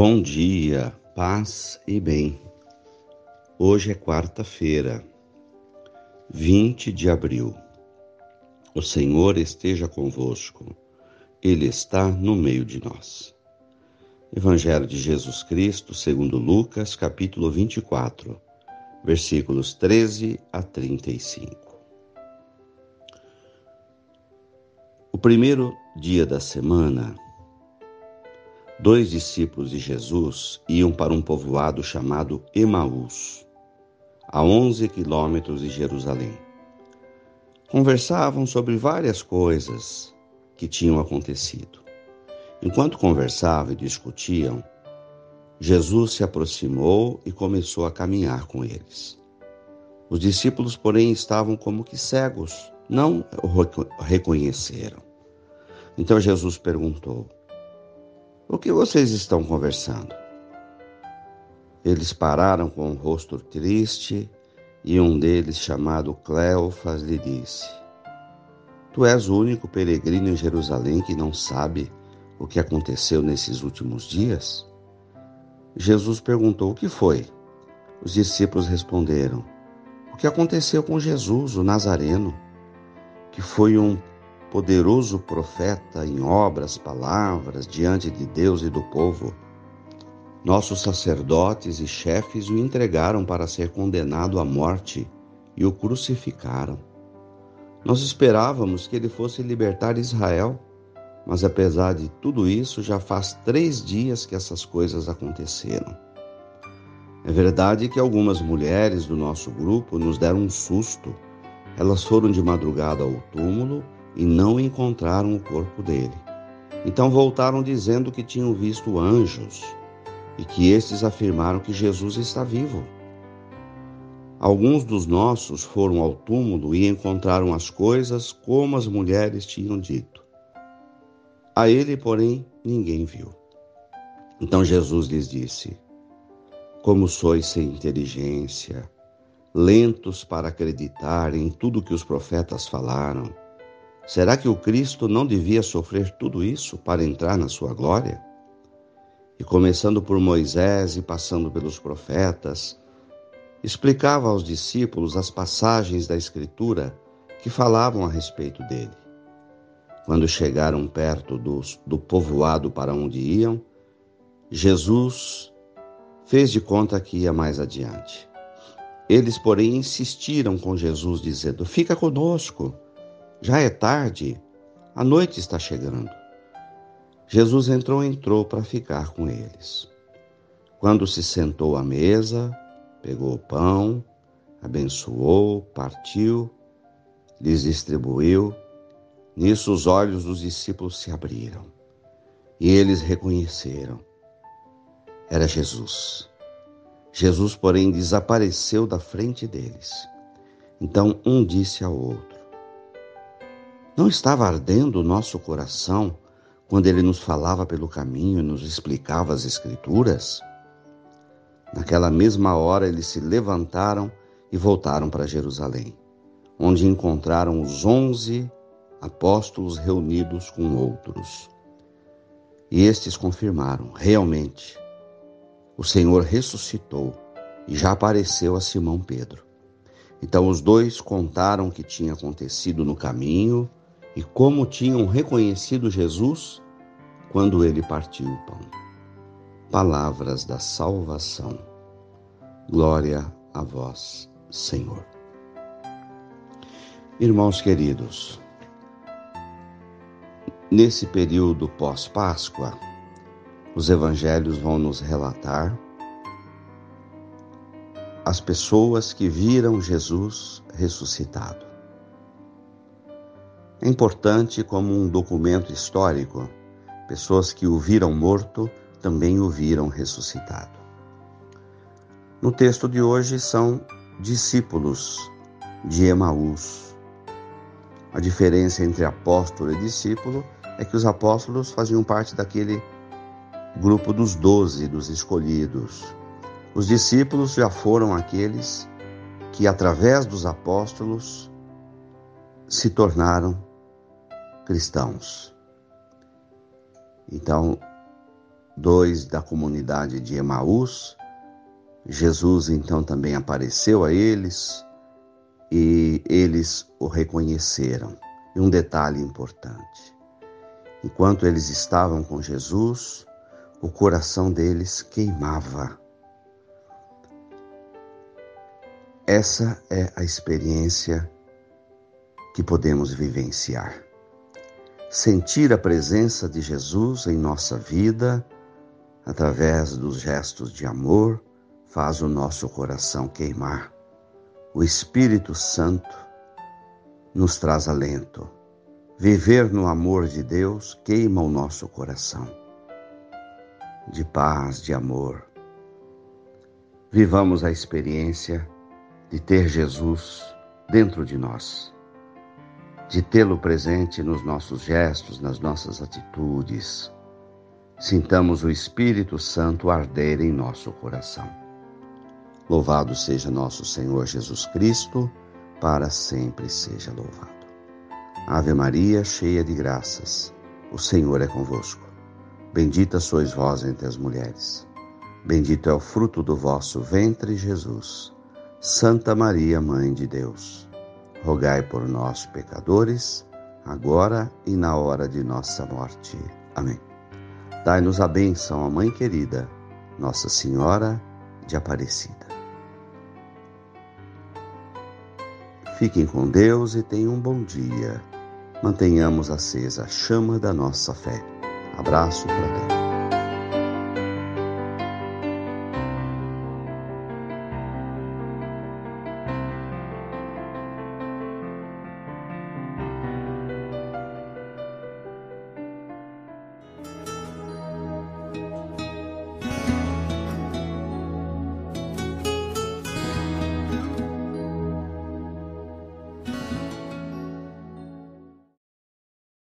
Bom dia, paz e bem. Hoje é quarta-feira, 20 de abril. O Senhor esteja convosco, Ele está no meio de nós. Evangelho de Jesus Cristo, segundo Lucas, capítulo 24, versículos 13 a 35. O primeiro dia da semana, dois discípulos de Jesus iam para um povoado chamado Emaús, a 11 quilômetros de Jerusalém. Conversavam sobre várias coisas que tinham acontecido. Enquanto conversavam e discutiam, Jesus se aproximou e começou a caminhar com eles. Os discípulos, porém, estavam como que cegos, não o reconheceram. Então Jesus perguntou: o que vocês estão conversando? Eles pararam com o rosto triste e um deles, chamado Cleofas, lhe disse: Tu és o único peregrino em Jerusalém que não sabe o que aconteceu nesses últimos dias? Jesus perguntou: O que foi? Os discípulos responderam: O que aconteceu com Jesus, o Nazareno, que foi um poderoso profeta em obras, palavras, diante de Deus e do povo. Nossos sacerdotes e chefes o entregaram para ser condenado à morte e o crucificaram. Nós esperávamos que ele fosse libertar Israel, mas apesar de tudo isso, já faz três dias que essas coisas aconteceram. É verdade que algumas mulheres do nosso grupo nos deram um susto. Elas foram de madrugada ao túmulo e não encontraram o corpo dele. Então voltaram dizendo que tinham visto anjos e que estes afirmaram que Jesus está vivo. Alguns dos nossos foram ao túmulo e encontraram as coisas como as mulheres tinham dito. A ele, porém, ninguém viu. Então Jesus lhes disse: Como sois sem inteligência, lentos para acreditar em tudo que os profetas falaram. Será que o Cristo não devia sofrer tudo isso para entrar na sua glória? E começando por Moisés e passando pelos profetas, explicava aos discípulos as passagens da Escritura que falavam a respeito dele. Quando chegaram perto do, do povoado para onde iam, Jesus fez de conta que ia mais adiante. Eles, porém, insistiram com Jesus, dizendo: Fica conosco já é tarde, a noite está chegando. Jesus entrou, entrou para ficar com eles. Quando se sentou à mesa, pegou o pão, abençoou, partiu, lhes distribuiu. Nisso os olhos dos discípulos se abriram e eles reconheceram. Era Jesus. Jesus, porém, desapareceu da frente deles. Então um disse ao outro: não estava ardendo o nosso coração quando ele nos falava pelo caminho e nos explicava as Escrituras? Naquela mesma hora eles se levantaram e voltaram para Jerusalém, onde encontraram os onze apóstolos reunidos com outros. E estes confirmaram: realmente, o Senhor ressuscitou e já apareceu a Simão Pedro. Então os dois contaram o que tinha acontecido no caminho e como tinham reconhecido Jesus quando ele partiu o pão. Palavras da salvação. Glória a vós, Senhor. Irmãos queridos, nesse período pós-Páscoa, os evangelhos vão nos relatar as pessoas que viram Jesus ressuscitado. É importante como um documento histórico. Pessoas que o viram morto também o viram ressuscitado. No texto de hoje são discípulos de Emaús. A diferença entre apóstolo e discípulo é que os apóstolos faziam parte daquele grupo dos doze, dos escolhidos. Os discípulos já foram aqueles que, através dos apóstolos, se tornaram cristãos. Então, dois da comunidade de Emaús. Jesus então também apareceu a eles e eles o reconheceram. E um detalhe importante: enquanto eles estavam com Jesus, o coração deles queimava. Essa é a experiência que podemos vivenciar. Sentir a presença de Jesus em nossa vida, através dos gestos de amor, faz o nosso coração queimar. O Espírito Santo nos traz alento. Viver no amor de Deus queima o nosso coração. De paz, de amor. Vivamos a experiência de ter Jesus dentro de nós, de tê-lo presente nos nossos gestos, nas nossas atitudes. Sintamos o Espírito Santo arder em nosso coração. Louvado seja nosso Senhor Jesus Cristo, para sempre seja louvado. Ave Maria, cheia de graças, o Senhor é convosco. Bendita sois vós entre as mulheres. Bendito é o fruto do vosso ventre, Jesus. Santa Maria, Mãe de Deus, rogai por nós, pecadores, agora e na hora de nossa morte. Amém. Dai-nos a bênção, a Mãe querida, Nossa Senhora de Aparecida. Fiquem com Deus e tenham um bom dia. Mantenhamos acesa a chama da nossa fé. Abraço fraterno.